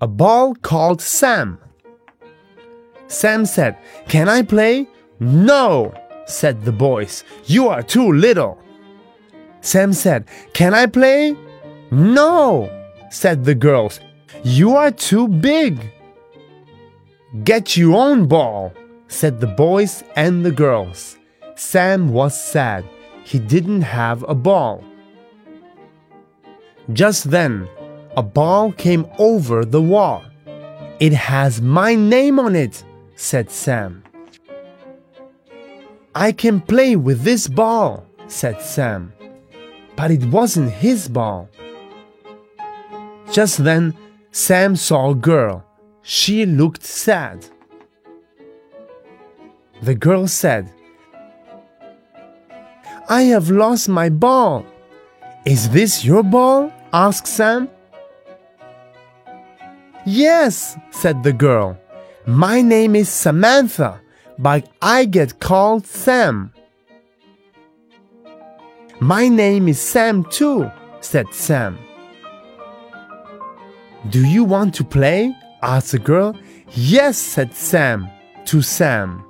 a ball called Sam. Sam said, Can I play? No, said the boys. You are too little. Sam said, Can I play? No, said the girls. You are too big. Get your own ball, said the boys and the girls. Sam was sad. He didn't have a ball. Just then, a ball came over the wall. It has my name on it, said Sam. I can play with this ball, said Sam. But it wasn't his ball. Just then, Sam saw a girl. She looked sad. The girl said, I have lost my ball. Is this your ball? asked Sam. Yes, said the girl. My name is Samantha, but I get called Sam. My name is Sam too, said Sam. Do you want to play? asked the girl. Yes, said Sam to Sam.